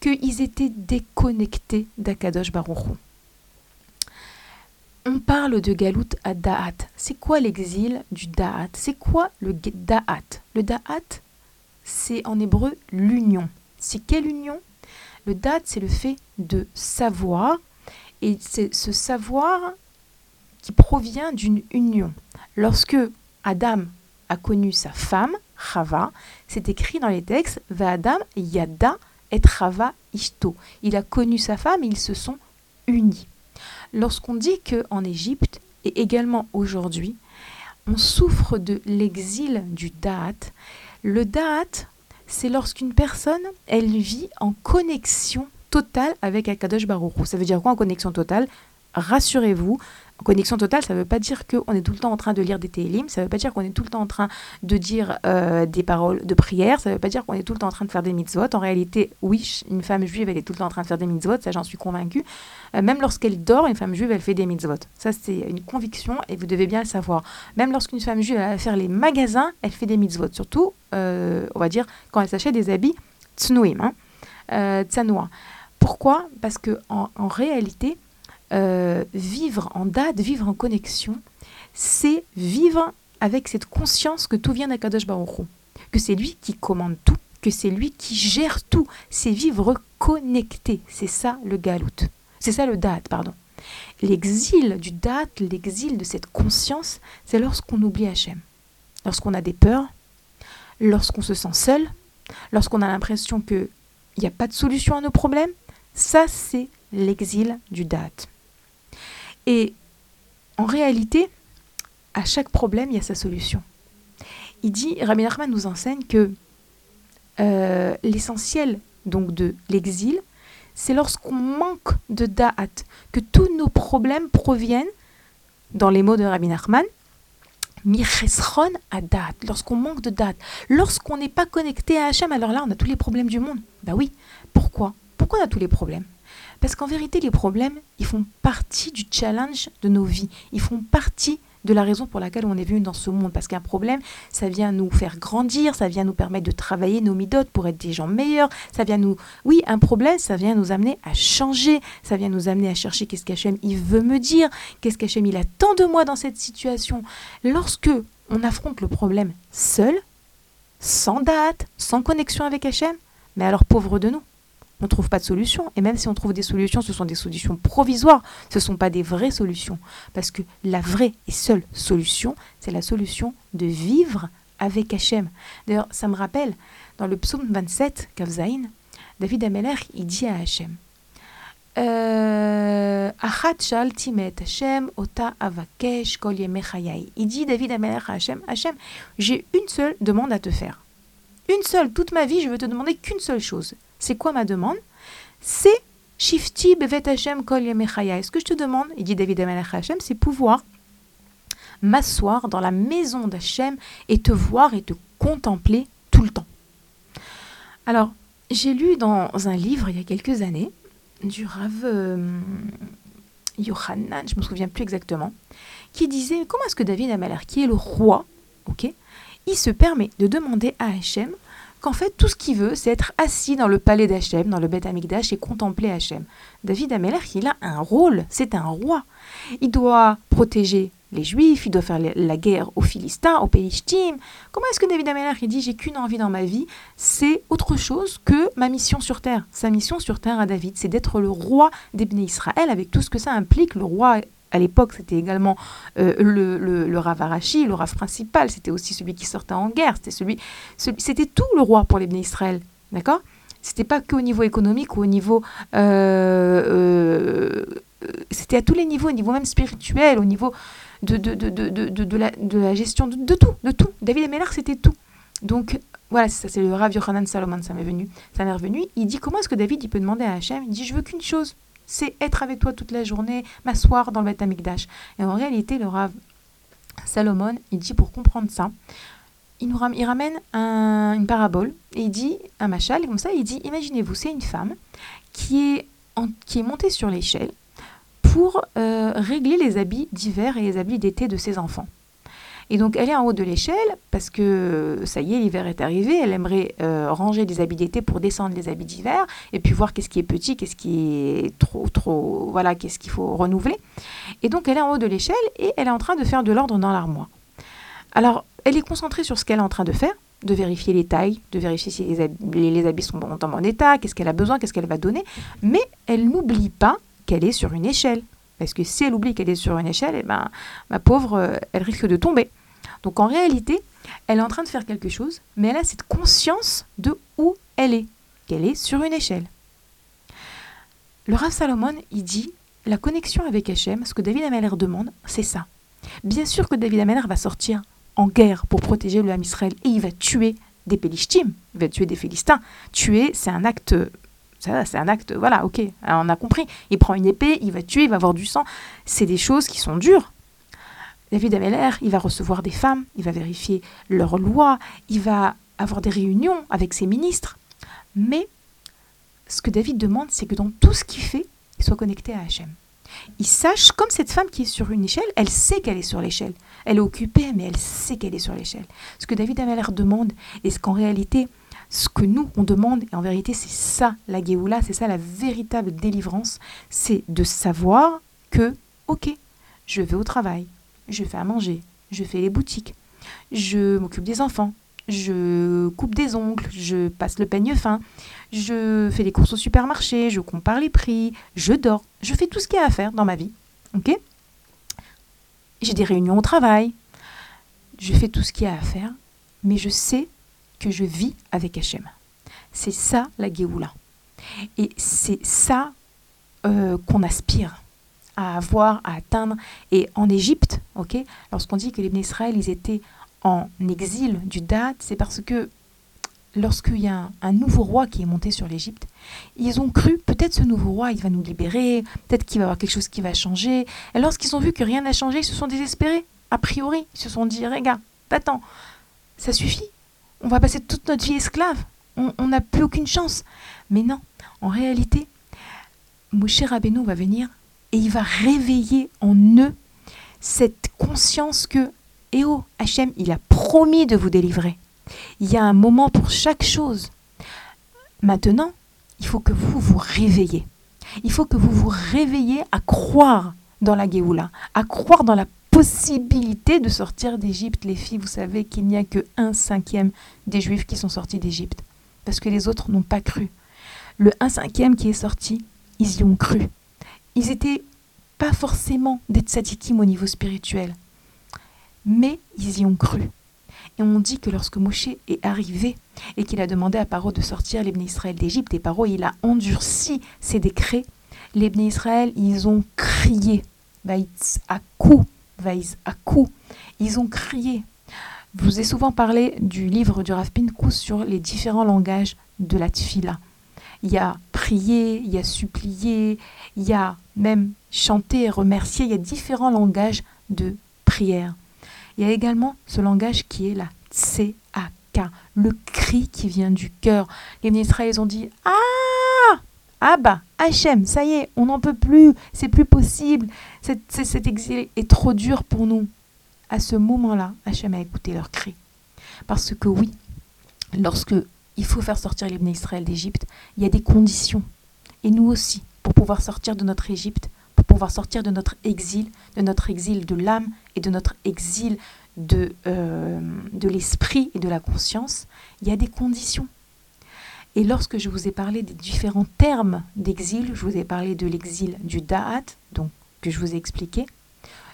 qu'ils étaient déconnectés d'Akadosh Baruch on parle de Galout à Da'at. C'est quoi l'exil du Da'at? C'est quoi le Da'at? Le Da'at, c'est en hébreu l'union. C'est quelle union? Le Da'at, c'est le fait de savoir, et c'est ce savoir qui provient d'une union. Lorsque Adam a connu sa femme, Chava, c'est écrit dans les textes Va Adam Yada et Chava Ishto. Il a connu sa femme et ils se sont unis. Lorsqu'on dit qu'en Égypte, et également aujourd'hui, on souffre de l'exil du Da'at, le Da'at, c'est lorsqu'une personne, elle vit en connexion totale avec Akadosh Baruch Ça veut dire quoi en connexion totale? Rassurez-vous, Connexion totale, ça ne veut pas dire qu'on est tout le temps en train de lire des télim, ça ne veut pas dire qu'on est tout le temps en train de dire euh, des paroles de prière, ça ne veut pas dire qu'on est tout le temps en train de faire des mitzvot. En réalité, oui, une femme juive, elle est tout le temps en train de faire des mitzvot, ça j'en suis convaincue. Euh, même lorsqu'elle dort, une femme juive, elle fait des mitzvot. Ça, c'est une conviction et vous devez bien le savoir. Même lorsqu'une femme juive, va faire les magasins, elle fait des mitzvot. Surtout, euh, on va dire, quand elle s'achète des habits tsnouim, hein, Pourquoi? Parce que en réalité, euh, vivre en date, vivre en connexion, c'est vivre avec cette conscience que tout vient d'Akadosh Baruch que c'est lui qui commande tout, que c'est lui qui gère tout, c'est vivre connecté, c'est ça le galout, c'est ça le date, pardon. L'exil du date, l'exil de cette conscience, c'est lorsqu'on oublie Hachem, lorsqu'on a des peurs, lorsqu'on se sent seul, lorsqu'on a l'impression qu'il n'y a pas de solution à nos problèmes, ça c'est l'exil du date. Et en réalité, à chaque problème, il y a sa solution. Il dit, Rabbi Nachman nous enseigne que euh, l'essentiel donc de l'exil, c'est lorsqu'on manque de da'at, que tous nos problèmes proviennent, dans les mots de Rabbi Nachman, michesron à da'at, lorsqu'on manque de da'at, lorsqu'on n'est pas connecté à Hachem, alors là on a tous les problèmes du monde. Ben oui, pourquoi? Pourquoi on a tous les problèmes? Parce qu'en vérité, les problèmes, ils font partie du challenge de nos vies. Ils font partie de la raison pour laquelle on est venu dans ce monde. Parce qu'un problème, ça vient nous faire grandir, ça vient nous permettre de travailler nos midotes pour être des gens meilleurs. Ça vient nous. Oui, un problème, ça vient nous amener à changer. Ça vient nous amener à chercher qu'est-ce qu'Hachem il veut me dire, qu'est-ce qu'Hachem il attend de moi dans cette situation. Lorsque on affronte le problème seul, sans date, sans connexion avec Hachem, mais alors pauvre de nous on ne trouve pas de solution. Et même si on trouve des solutions, ce sont des solutions provisoires, ce ne sont pas des vraies solutions. Parce que la vraie et seule solution, c'est la solution de vivre avec Hachem. D'ailleurs, ça me rappelle, dans le psaume 27, Kavzaïn, David Ameler, il dit à Hachem, euh, il dit David Ameler à Hachem, Hachem, j'ai une seule demande à te faire. Une seule, toute ma vie, je veux te demander qu'une seule chose. C'est quoi ma demande? C'est Shifti bevet Hashem kol Ce que je te demande, il dit David Amelech Hashem, c'est pouvoir m'asseoir dans la maison d'Hachem et te voir et te contempler tout le temps. Alors, j'ai lu dans un livre il y a quelques années du Rav euh, Yohanan, je me souviens plus exactement, qui disait comment est-ce que David Amalek, qui est le roi, ok, il se permet de demander à Hachem qu'en fait, tout ce qu'il veut, c'est être assis dans le palais d'Hachem, dans le Beth Amikdash, et contempler Hachem. David Ameller, il a un rôle, c'est un roi. Il doit protéger les Juifs, il doit faire la guerre aux Philistins, aux Pélishtim. Comment est-ce que David Ameller, il dit j'ai qu'une envie dans ma vie, c'est autre chose que ma mission sur terre. Sa mission sur terre à David, c'est d'être le roi d'Ebné Israël, avec tout ce que ça implique. Le roi à l'époque, c'était également euh, le, le, le, Rav Arashi, le Rav principal, c'était aussi celui qui sortait en guerre, c'était celui, c'était tout le roi pour les Israël, d'accord? C'était pas qu'au niveau économique ou au niveau, euh, euh, c'était à tous les niveaux, au niveau même spirituel, au niveau de, la, gestion de, tout, de tout. David Ameller, c'était tout. Donc voilà, ça c'est le Rav Yochanan Salomon, ça m'est venu, ça m'est revenu. Il dit comment est-ce que David il peut demander à Hachem? Il dit je veux qu'une chose, c'est être avec toi toute la journée, m'asseoir dans le Beth Amikdash. Et en réalité, le Rav Salomon, il dit pour comprendre ça, il, nous ramène, une parabole et il dit un machal, comme ça, il dit imaginez-vous, c'est une femme qui est, qui est montée sur l'échelle pour euh, régler les habits d'hiver et les habits d'été de ses enfants. Et donc elle est en haut de l'échelle parce que ça y est, l'hiver est arrivé. Elle aimerait euh, ranger des habits d'été pour descendre les habits d'hiver et puis voir qu'est-ce qui est petit, qu'est-ce qui est trop, trop, voilà, qu'est-ce qu'il faut renouveler. Et donc elle est en haut de l'échelle et elle est en train de faire de l'ordre dans l'armoire. Alors elle est concentrée sur ce qu'elle est en train de faire, de vérifier les tailles, de vérifier si les habits, les habits sont en bon état, qu'est-ce qu'elle a besoin, qu'est-ce qu'elle va donner, mais elle n'oublie pas qu'elle est sur une échelle. Parce que si elle oublie qu'elle est sur une échelle, eh ben, ma pauvre, euh, elle risque de tomber. Donc en réalité, elle est en train de faire quelque chose, mais elle a cette conscience de où elle est, qu'elle est sur une échelle. Le Rav Salomon, il dit, la connexion avec Hachem, ce que David Ameller demande, c'est ça. Bien sûr que David Ameller va sortir en guerre pour protéger le Ham Israël et il va tuer des Pélishtim, il va tuer des Philistins. Tuer, c'est un acte c'est un acte, voilà, ok, on a compris. Il prend une épée, il va tuer, il va avoir du sang. C'est des choses qui sont dures. David Ameller, il va recevoir des femmes, il va vérifier leurs lois, il va avoir des réunions avec ses ministres. Mais ce que David demande, c'est que dans tout ce qu'il fait, il soit connecté à Hachem. Il sache, comme cette femme qui est sur une échelle, elle sait qu'elle est sur l'échelle. Elle est occupée, mais elle sait qu'elle est sur l'échelle. Ce que David Ameller demande, et ce qu'en réalité, ce que nous, on demande, et en vérité, c'est ça la Géoula, c'est ça la véritable délivrance, c'est de savoir que, ok, je vais au travail, je fais à manger, je fais les boutiques, je m'occupe des enfants, je coupe des ongles, je passe le peigne fin, je fais les courses au supermarché, je compare les prix, je dors, je fais tout ce qu'il y a à faire dans ma vie, ok? J'ai des réunions au travail, je fais tout ce qu'il y a à faire, mais je sais que je vis avec Hachem. C'est ça la Géoula. Et c'est ça euh, qu'on aspire à avoir, à atteindre. Et en Égypte, ok, lorsqu'on dit que les Israël, ils étaient en exil du date, c'est parce que lorsqu'il y a un, nouveau roi qui est monté sur l'Égypte, ils ont cru peut-être ce nouveau roi, il va nous libérer, peut-être qu'il va y avoir quelque chose qui va changer. Et lorsqu'ils ont vu que rien n'a changé, ils se sont désespérés. A priori, ils se sont dit, regarde, attends, ça suffit on va passer toute notre vie esclave. On n'a plus aucune chance. Mais non, en réalité, Moshe Rabbeinu va venir et il va réveiller en eux cette conscience que, eh oh, Hachem, il a promis de vous délivrer. Il y a un moment pour chaque chose. Maintenant, il faut que vous vous réveillez. Il faut que vous vous réveillez à croire dans la Géoula, à croire dans la possibilité de sortir d'Égypte. Les filles, vous savez qu'il n'y a que un cinquième des Juifs qui sont sortis d'Égypte, parce que les autres n'ont pas cru. Le un cinquième qui est sorti, ils y ont cru. Ils étaient pas forcément des tzadikim au niveau spirituel, mais ils y ont cru. Et on dit que lorsque Moshe est arrivé et qu'il a demandé à Paro de sortir les Israël d'Égypte, et Paro il a endurci ses décrets, les Israël ils ont crié, à coup, à coup, ils ont crié. Je vous ai souvent parlé du livre du Rav Pinkus sur les différents langages de la tfila. Il y a prier, il y a supplier, il y a même chanter et remercier, il y a différents langages de prière. Il y a également ce langage qui est la tseaka, le cri qui vient du cœur. Les ministres, ils ont dit Ah Ah bah, Hachem, ça y est, on n'en peut plus, c'est plus possible, cet, exil est trop dur pour nous. À ce moment-là, Hachem a écouté leur cri. Parce que oui, lorsque il faut faire sortir les Israël d'Égypte, il y a des conditions. Et nous aussi, pour pouvoir sortir de notre Égypte, pour pouvoir sortir de notre exil, de notre exil de l'âme et de notre exil de, euh, de l'esprit et de la conscience, il y a des conditions. Et lorsque je vous ai parlé des différents termes d'exil, je vous ai parlé de l'exil du Da'at, donc que je vous ai expliqué,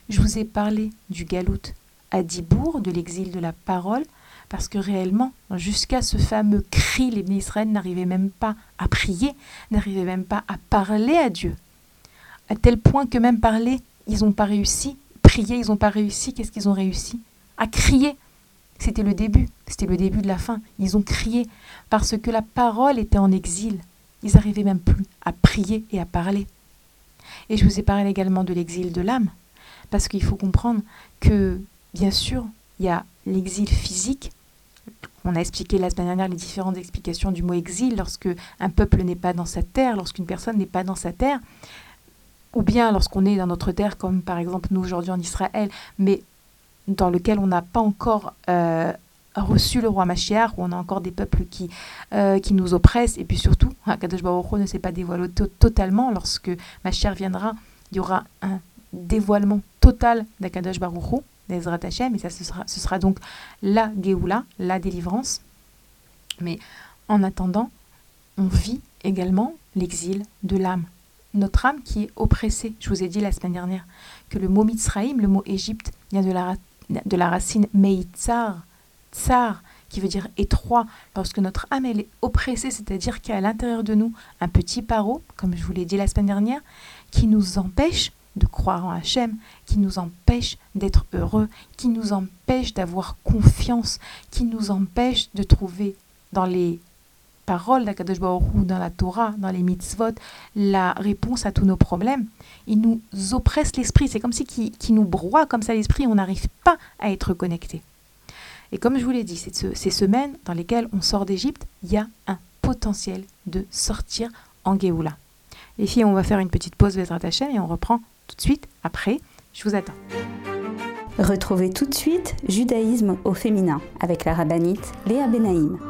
je vous ai parlé du Galout à Dibourg, de l'exil de la parole, parce que réellement, jusqu'à ce fameux cri, les Israël n'arrivaient même pas à prier, n'arrivaient même pas à parler à Dieu. À tel point que même parler, ils n'ont pas réussi. Prier, ils n'ont pas réussi. Qu'est-ce qu'ils ont réussi? À crier. C'était le début, c'était le début de la fin. Ils ont crié parce que la parole était en exil. Ils n'arrivaient même plus à prier et à parler. Et je vous ai parlé également de l'exil de l'âme, parce qu'il faut comprendre que, bien sûr, il y a l'exil physique. On a expliqué la semaine dernière les différentes explications du mot exil lorsque un peuple n'est pas dans sa terre, lorsqu'une personne n'est pas dans sa terre, ou bien lorsqu'on est dans notre terre, comme par exemple nous aujourd'hui en Israël, mais dans lequel on n'a pas encore euh, reçu le roi Mashiach, où on a encore des peuples qui, euh, qui nous oppressent, et puis surtout, Kadosh Baruch ne s'est pas dévoilé totalement. Lorsque Mashiach viendra, il y aura un dévoilement total d'Akadosh Baruch d'Ezrat Hashem, et ça ce sera, ce sera donc la Géoula, la délivrance. Mais en attendant, on vit également l'exil de l'âme. Notre âme qui est oppressée. Je vous ai dit la semaine dernière que le mot Mitzraïm, le mot Égypte, vient de la, de la racine Meitzar, tsar, qui veut dire étroit, lorsque notre âme est oppressée, c'est-à-dire qu'il y a à l'intérieur de nous un petit paro, comme je vous l'ai dit la semaine dernière, qui nous empêche de croire en Hachem, qui nous empêche d'être heureux, qui nous empêche d'avoir confiance, qui nous empêche de trouver dans les paroles d'Akadosh Baruch dans la Torah, dans les mitzvot, la réponse à tous nos problèmes. Il nous oppresse l'esprit, c'est comme si qui, qui nous broie comme ça l'esprit, on n'arrive pas à être connecté. Et comme je vous l'ai dit, ces semaines dans lesquelles on sort d'Égypte, il y a un potentiel de sortir en Géoula. Les filles, on va faire une petite pause Vezrat Hashem et on reprend tout de suite après. Je vous attends. Retrouvez tout de suite Judaïsme au féminin avec la rabbinite Léa Benaïm.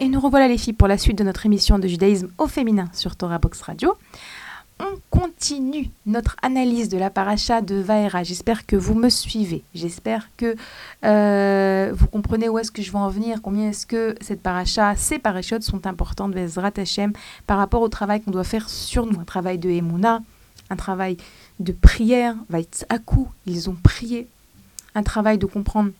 Et nous revoilà les filles pour la suite de notre émission de judaïsme au féminin sur Torah Box Radio on continue notre analyse de la paracha de Vaera. J'espère que vous me suivez. J'espère que euh, vous comprenez où est-ce que je veux en venir, combien est-ce que cette paracha, ces parachotes sont importantes, Bezrat Hashem, par rapport au travail qu'on doit faire sur nous. Un travail de Emouna, un travail de prière. coup ils ont prié. Un travail de comprendre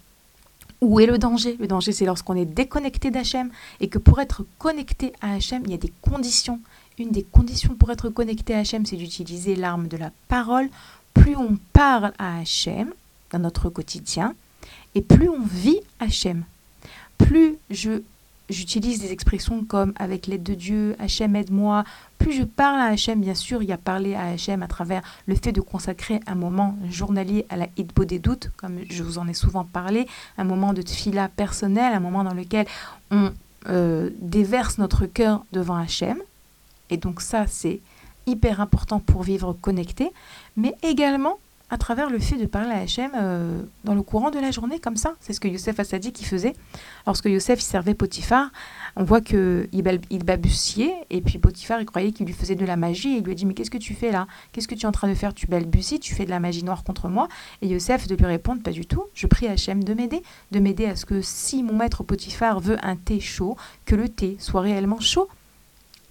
où est le danger Le danger, c'est lorsqu'on est déconnecté d'Hachem et que pour être connecté à Hachem, il y a des conditions une des conditions pour être connecté à Hachem, c'est d'utiliser l'arme de la parole. Plus on parle à Hachem dans notre quotidien, et plus on vit Hachem. Plus je j'utilise des expressions comme avec l'aide de Dieu, Hachem aide-moi. Plus je parle à Hachem, bien sûr, il y a parlé à Hachem à travers le fait de consacrer un moment journalier à la Hitbo des doutes, comme je vous en ai souvent parlé, un moment de tfila personnel, un moment dans lequel on euh, déverse notre cœur devant Hachem. Et donc ça, c'est hyper important pour vivre connecté, mais également à travers le fait de parler à Hachem euh, dans le courant de la journée, comme ça. C'est ce que Youssef Assadi qui faisait. Lorsque Youssef servait Potiphar, on voit qu'il il balbutiait, et puis Potiphar, il croyait qu'il lui faisait de la magie, et il lui a dit, mais qu'est-ce que tu fais là? Qu'est-ce que tu es en train de faire? Tu balbuties, tu fais de la magie noire contre moi. Et Youssef de lui répondre, pas du tout, je prie Hachem de m'aider, de m'aider à ce que si mon maître Potiphar veut un thé chaud, que le thé soit réellement chaud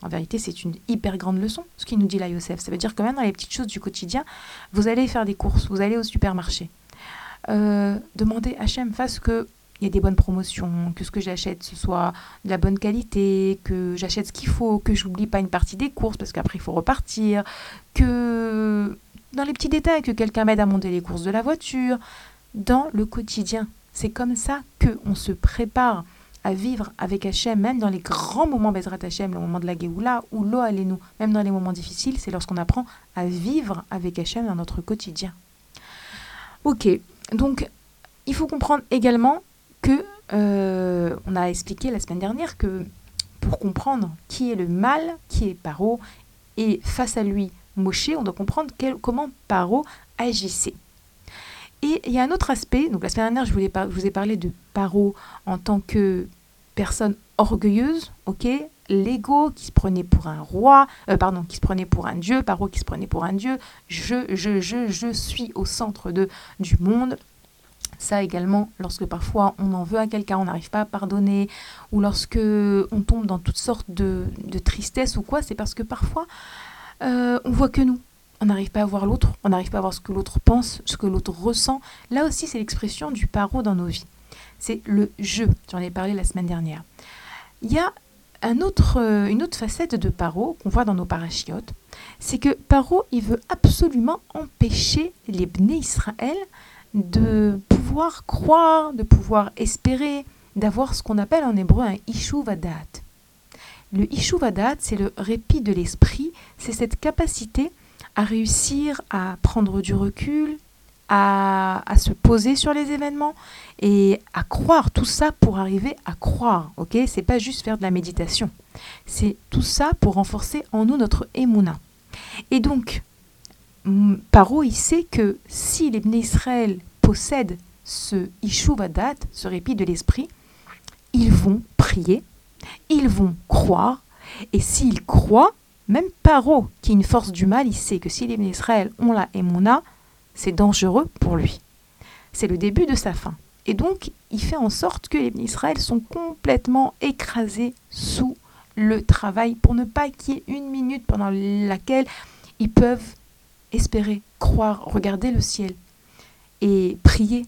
en vérité, c'est une hyper grande leçon, ce qu'il nous dit là, Youssef. Ça veut dire que même dans les petites choses du quotidien, vous allez faire des courses, vous allez au supermarché. Euh, demandez à Hachem, fasse que il y a des bonnes promotions, que ce que j'achète ce soit de la bonne qualité, que j'achète ce qu'il faut, que j'oublie pas une partie des courses parce qu'après il faut repartir, que dans les petits détails, que quelqu'un m'aide à monter les courses de la voiture, dans le quotidien. C'est comme ça que on se prépare à vivre avec Hachem, même dans les grands moments Bezrat Hachem, le moment de la Géoula, ou l'eau nous, même dans les moments difficiles, c'est lorsqu'on apprend à vivre avec Hachem dans notre quotidien. Ok, donc il faut comprendre également que, euh, on a expliqué la semaine dernière que pour comprendre qui est le mal, qui est Paro, et face à lui Moshe, on doit comprendre comment Paro agissait. Et il y a un autre aspect, donc la semaine dernière, je, voulais vous ai parlé de Paro en tant que personne orgueilleuse, ok? L'ego qui se prenait pour un roi, euh, pardon, qui se prenait pour un dieu, Paro qui se prenait pour un dieu, je, je, je, je suis au centre de, du monde. Ça également, lorsque parfois on en veut à quelqu'un, on n'arrive pas à pardonner, ou lorsque on tombe dans toutes sortes de, de tristesse ou quoi, c'est parce que parfois euh, on voit que nous on n'arrive pas à voir l'autre, on n'arrive pas à voir ce que l'autre pense, ce que l'autre ressent. Là aussi, c'est l'expression du paro dans nos vies. C'est le je, j'en ai parlé la semaine dernière. Il y a un autre, euh, une autre facette de paro qu'on voit dans nos parachiotes, c'est que paro, il veut absolument empêcher les Bnei Israël de pouvoir croire, de pouvoir espérer, d'avoir ce qu'on appelle en hébreu un ishuvadat. Le ishuvadat, c'est le répit de l'esprit, c'est cette capacité à réussir à prendre du recul, à, se poser sur les événements et à croire tout ça pour arriver à croire. Ok, c'est pas juste faire de la méditation. C'est tout ça pour renforcer en nous notre émouna. Et donc, Paro, il sait que si les Israël possèdent ce Ishuvadat, ce répit de l'esprit, ils vont prier, ils vont croire, et s'ils croient, même Paro, qui est une force du mal, il sait que si les Israël ont la Emouna, c'est dangereux pour lui. C'est le début de sa fin. Et donc, il fait en sorte que les Israël sont complètement écrasés sous le travail pour ne pas qu'il y ait une minute pendant laquelle ils peuvent espérer, croire, regarder le ciel et prier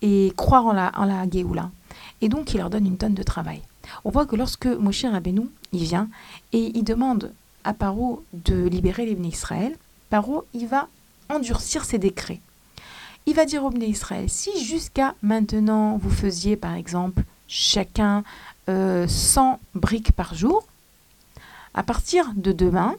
et croire en la, en la Géoula. Et donc, il leur donne une tonne de travail. On voit que lorsque Moshe Rabbeinu, il vient et il demande à Paro de libérer les Israël, Paro, il va endurcir ses décrets. Il va dire aux Bnei Israël, si jusqu'à maintenant vous faisiez par exemple chacun 100 euh, briques par jour, à partir de demain,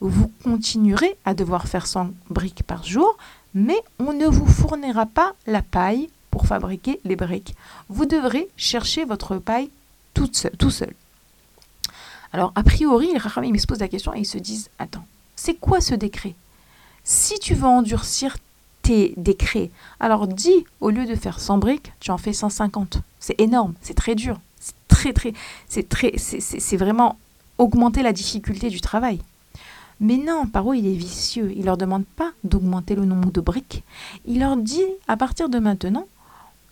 vous continuerez à devoir faire 100 briques par jour, mais on ne vous fournira pas la paille pour fabriquer les briques. Vous devrez chercher votre paille toute seule, tout seul. Alors, a priori, les Rachamim se posent la question et ils se disent Attends, c'est quoi ce décret? Si tu veux endurcir tes décrets, alors dis, au lieu de faire 100 briques, tu en fais 150. C'est énorme, c'est très dur. C'est très, très. C'est très. C'est vraiment augmenter la difficulté du travail. Mais non, Paro, il est vicieux. Il leur demande pas d'augmenter le nombre de briques. Il leur dit, à partir de maintenant,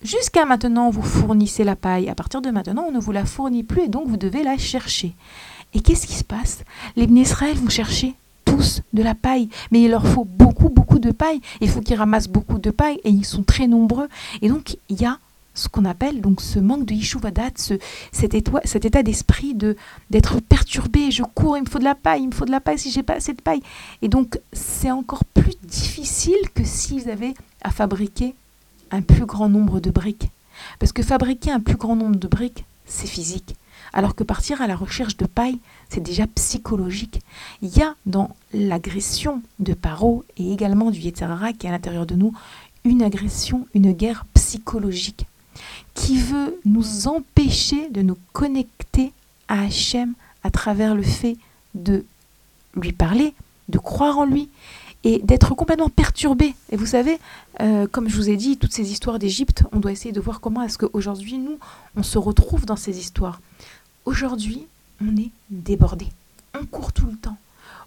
jusqu'à maintenant, vous fournissez la paille. À partir de maintenant, on ne vous la fournit plus et donc vous devez la chercher. Et qu'est-ce qui se passe? Les Israël vont chercher tous de la paille, mais il leur faut beaucoup, beaucoup de paille. Il faut qu'ils ramassent beaucoup de paille et ils sont très nombreux. Et donc, il y a ce qu'on appelle donc ce manque de Yishuvadat, ce, cet, état, cet état d'esprit de d'être perturbé, je cours, il me faut de la paille, il me faut de la paille si j'ai pas assez de paille. Et donc c'est encore plus difficile que s'ils avaient à fabriquer un plus grand nombre de briques. Parce que fabriquer un plus grand nombre de briques, c'est physique. Alors que partir à la recherche de paille, c'est déjà psychologique. Il y a dans l'agression de Paro et également du Yetzirara qui est à l'intérieur de nous une agression, une guerre psychologique qui veut nous empêcher de nous connecter à Hachem à travers le fait de lui parler, de croire en lui et d'être complètement perturbé. Et vous savez, euh, comme je vous ai dit, toutes ces histoires d'Égypte, on doit essayer de voir comment est-ce qu'aujourd'hui, nous, on se retrouve dans ces histoires. Aujourd'hui, on est débordé. On court tout le temps.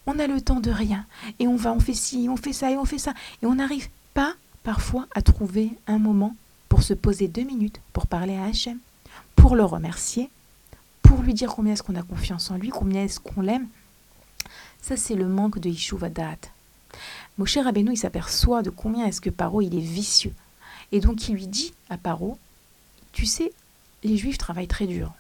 On a le temps de rien. Et on va, on fait ci, on fait ça et on fait ça. Et on n'arrive pas parfois à trouver un moment pour se poser deux minutes pour parler à Hachem, pour le remercier, pour lui dire combien est-ce qu'on a confiance en lui, combien est-ce qu'on l'aime. Ça, c'est le manque de Yishuvadat. Moshe Rabbeinu, il s'aperçoit de combien est-ce que Paro, il est vicieux. Et donc, il lui dit à Paro, tu sais, les Juifs travaillent très dur.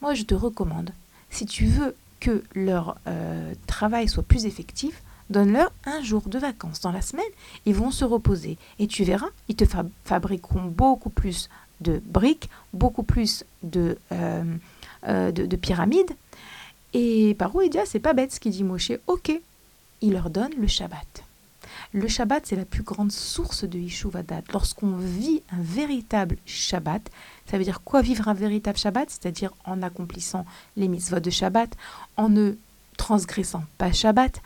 Moi, je te recommande, si tu veux que leur euh, travail soit plus effectif, Donne-leur un jour de vacances dans la semaine, ils vont se reposer. Et tu verras, ils te fabriqueront beaucoup plus de briques, beaucoup plus de, euh, euh, de, pyramides. Et Paro, il dit, ah, c'est pas bête ce qu'il dit Moshe. Ok, il leur donne le Shabbat. Le Shabbat, c'est la plus grande source de Yishuvadat. Lorsqu'on vit un véritable Shabbat, ça veut dire quoi vivre un véritable Shabbat? C'est-à-dire en accomplissant les mitzvot de Shabbat, en ne transgressant pas Shabbat,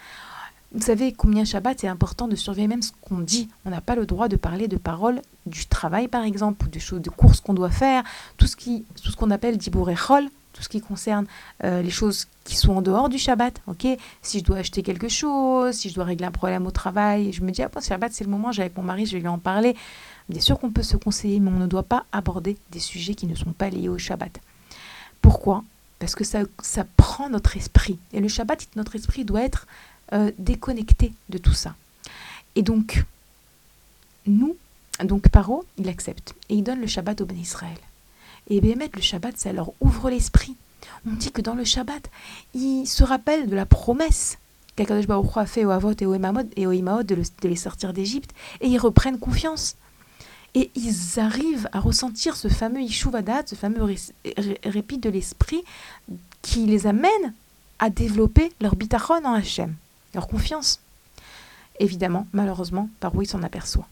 vous savez combien Shabbat c'est important de surveiller même ce qu'on dit. On n'a pas le droit de parler de paroles du travail par exemple ou de choses de courses qu'on doit faire, tout ce qui tout ce qu'on appelle dibourechol, tout ce qui concerne euh, les choses qui sont en dehors du Shabbat. Ok, si je dois acheter quelque chose, si je dois régler un problème au travail, je me dis ah bon, Shabbat c'est le moment, j'ai avec mon mari, je vais lui en parler. Bien sûr qu'on peut se conseiller, mais on ne doit pas aborder des sujets qui ne sont pas liés au Shabbat. Pourquoi? Parce que ça, ça prend notre esprit. Et le Shabbat, notre esprit doit être euh, déconnecté de tout ça. Et donc, nous, donc Paro, il accepte et il donne le Shabbat au Ben Israël. Et Béhémet, le Shabbat, ça leur ouvre l'esprit. On dit que dans le Shabbat, ils se rappellent de la promesse qu'Akadosh Baruch a fait au Avot et au Imamot et au Imaot de, les sortir d'Égypte, et ils reprennent confiance. Et ils arrivent à ressentir ce fameux Ishuvadat, ce fameux répit de l'esprit qui les amène à développer leur bitachon en Hachem leur confiance. Évidemment, malheureusement, Paro il s'en aperçoit.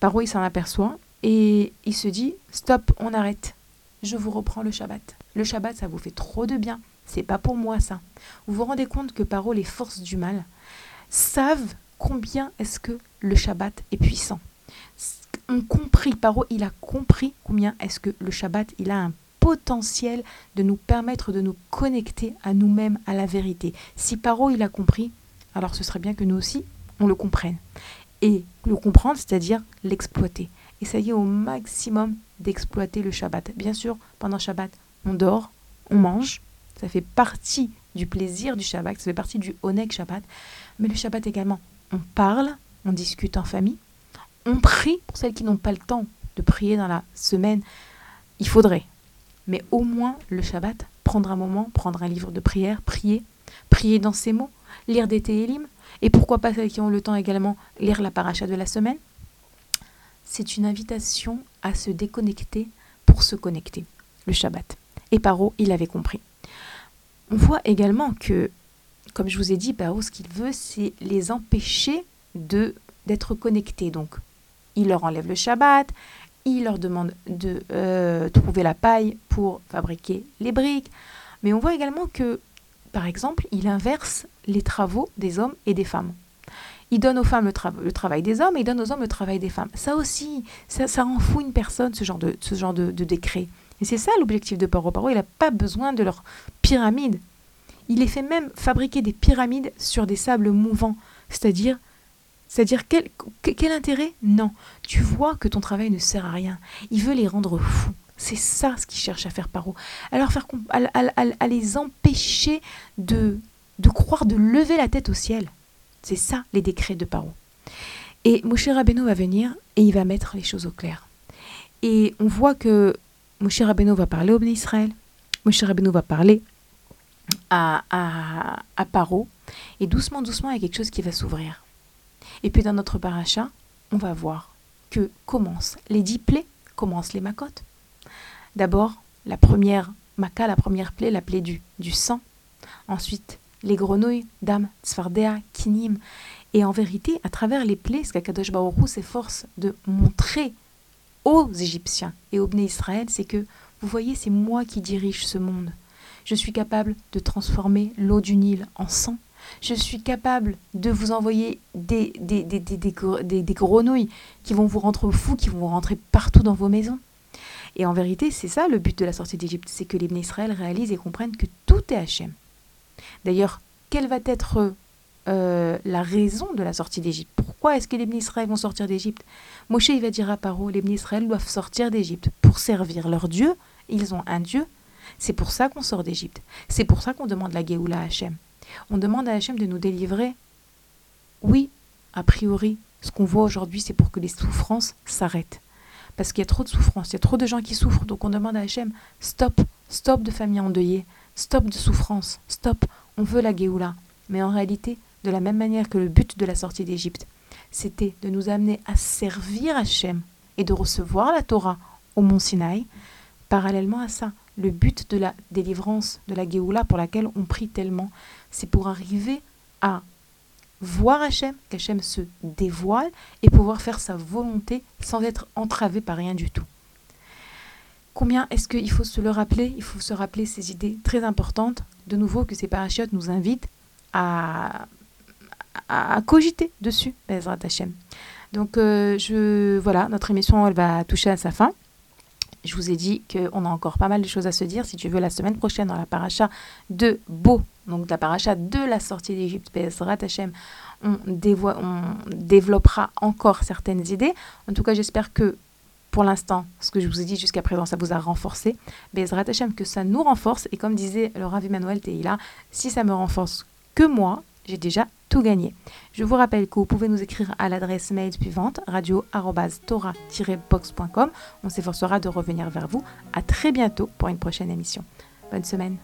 Paro il s'en aperçoit et il se dit stop, on arrête. Je vous reprends le Shabbat. Le Shabbat, ça vous fait trop de bien. C'est pas pour moi ça. Vous vous rendez compte que Paro, les forces du mal, savent combien est-ce que le Shabbat est puissant. On compris, Paro, il a compris combien est-ce que le Shabbat, il a un potentiel de nous permettre de nous connecter à nous-mêmes, à la vérité. Si Paro, il a compris, alors ce serait bien que nous aussi, on le comprenne. Et le comprendre, c'est-à-dire l'exploiter. Essayez au maximum d'exploiter le Shabbat. Bien sûr, pendant Shabbat, on dort, on mange. Ça fait partie du plaisir du Shabbat, ça fait partie du Onek Shabbat. Mais le Shabbat également, on parle, on discute en famille, on prie pour celles qui n'ont pas le temps de prier dans la semaine. Il faudrait. Mais au moins, le Shabbat, prendre un moment, prendre un livre de prière, prier, prier dans ces mots, lire des Télim, et pourquoi pas celles qui ont le temps également, lire la paracha de la semaine. C'est une invitation à se déconnecter pour se connecter, le Shabbat. Et Paro, il avait compris. On voit également que, comme je vous ai dit, Paro, ce qu'il veut, c'est les empêcher d'être connectés. Donc, il leur enlève le Shabbat, il leur demande de euh, trouver la paille pour fabriquer les briques. Mais on voit également que par exemple, il inverse les travaux des hommes et des femmes. Il donne aux femmes le, travail des hommes et il donne aux hommes le travail des femmes. Ça aussi, ça, ça rend fou une personne, ce genre de, ce genre de, décret. Et c'est ça l'objectif de Paro. Paro, il n'a pas besoin de leur pyramide. Il les fait même fabriquer des pyramides sur des sables mouvants. C'est-à-dire, c'est-à-dire quel, quel intérêt? Non. Tu vois que ton travail ne sert à rien. Il veut les rendre fous. C'est ça ce qu'il cherche à faire Paro. Alors faire à, à, les empêcher de, de croire, de lever la tête au ciel. C'est ça les décrets de Paro. Et Moshe Rabbeinu va venir et il va mettre les choses au clair. Et on voit que Moshe Rabbeinu va parler au Bnei Israël, Moshe Rabbeinu va parler à, à, Paro, et doucement, doucement, il y a quelque chose qui va s'ouvrir. Et puis dans notre paracha, on va voir que commencent les dix plaies, commencent les makotes. D'abord, la première maca, la première plaie, la plaie du, du sang. Ensuite, les grenouilles, Dam, Tzfardea, Kinim. Et en vérité, à travers les plaies, ce qu'Akadosh Baoru s'efforce de montrer aux Égyptiens et aux Bnei Israël, c'est que, vous voyez, c'est moi qui dirige ce monde. Je suis capable de transformer l'eau du Nil en sang. Je suis capable de vous envoyer des, des, des, des, grenouilles qui vont vous rendre fous, qui vont vous rentrer partout dans vos maisons. Et en vérité, c'est ça le but de la sortie d'Égypte, c'est que les Israël réalisent et comprennent que tout est Hachem. D'ailleurs, quelle va être euh, la raison de la sortie d'Égypte? Pourquoi est-ce que les Israël vont sortir d'Égypte? Moshe il va dire à Paro, les Israël doivent sortir d'Égypte pour servir leur Dieu. Ils ont un Dieu. C'est pour ça qu'on sort d'Égypte. C'est pour ça qu'on demande la Géoula à Hachem. On demande à Hachem de nous délivrer. Oui, a priori, ce qu'on voit aujourd'hui, c'est pour que les souffrances s'arrêtent parce qu'il y a trop de souffrance, il y a trop de gens qui souffrent. Donc on demande à Hachem, stop, stop de famille endeuillée, stop de souffrance, stop, on veut la Géoula. Mais en réalité, de la même manière que le but de la sortie d'Égypte, c'était de nous amener à servir Hachem et de recevoir la Torah au mont Sinaï, parallèlement à ça, le but de la délivrance, de la Géoula pour laquelle on prie tellement, c'est pour arriver à voir Hachem, qu'Hachem se dévoile et pouvoir faire sa volonté sans être entravé par rien du tout. Combien est-ce qu'il faut se le rappeler? Il faut se rappeler ces idées très importantes, de nouveau que ces parachutes nous invitent à, cogiter dessus, Bezrat Hachem. Donc euh, je, voilà, notre émission elle va toucher à sa fin. Je vous ai dit qu'on a encore pas mal de choses à se dire. Si tu veux, la semaine prochaine, dans la paracha de Beau, donc la paracha de la sortie d'Égypte, Bezrat Hashem, on, on développera encore certaines idées. En tout cas, j'espère que pour l'instant, ce que je vous ai dit jusqu'à présent, ça vous a renforcé. Bezrat Hashem, que ça nous renforce. Et comme disait le Rav Emmanuel Teila, si ça me renforce que moi, j'ai déjà tout gagné. Je vous rappelle que vous pouvez nous écrire à l'adresse mail suivante radio-tora-box.com. On s'efforcera de revenir vers vous. À très bientôt pour une prochaine émission. Bonne semaine.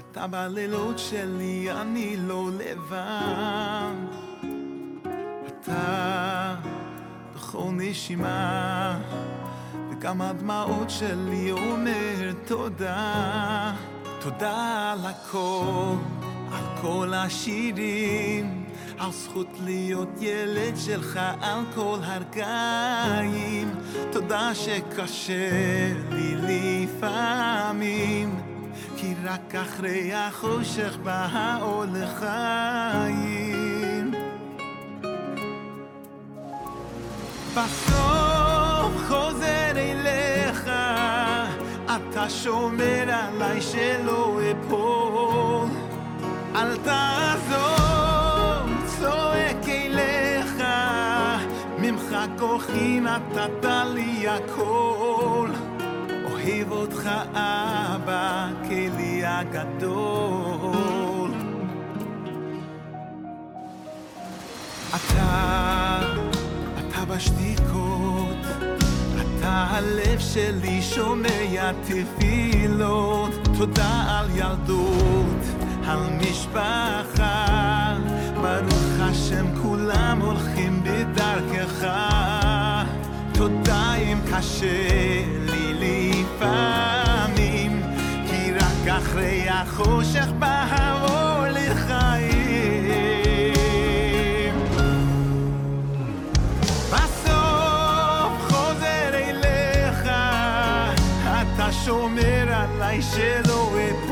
אתה בלילות שלי, אני לא לבד. אתה בכל נשימה, וגם הדמעות שלי אומר תודה. תודה על הכל, על כל השירים, על זכות להיות ילד שלך על כל הרגעים. תודה שקשה לי לפעמים. כי רק אחרי החושך בא האור לחיים. בסוף חוזר אליך, אתה שומר עליי שלא אפול. אל תעזור, כוחי נתת לי הכל. אוהב אותך אבא, כלי הגדול. אתה, אתה בשתיקות, אתה הלב שלי שומע תפילות. תודה על ילדות, על משפחה. ברוך השם כולם הולכים בדרכך. תודה אם קשה לי לפעמים, כי רק אחרי החושך בא לחיים. בסוף חוזר אליך, אתה שומר עליי שלא אפול.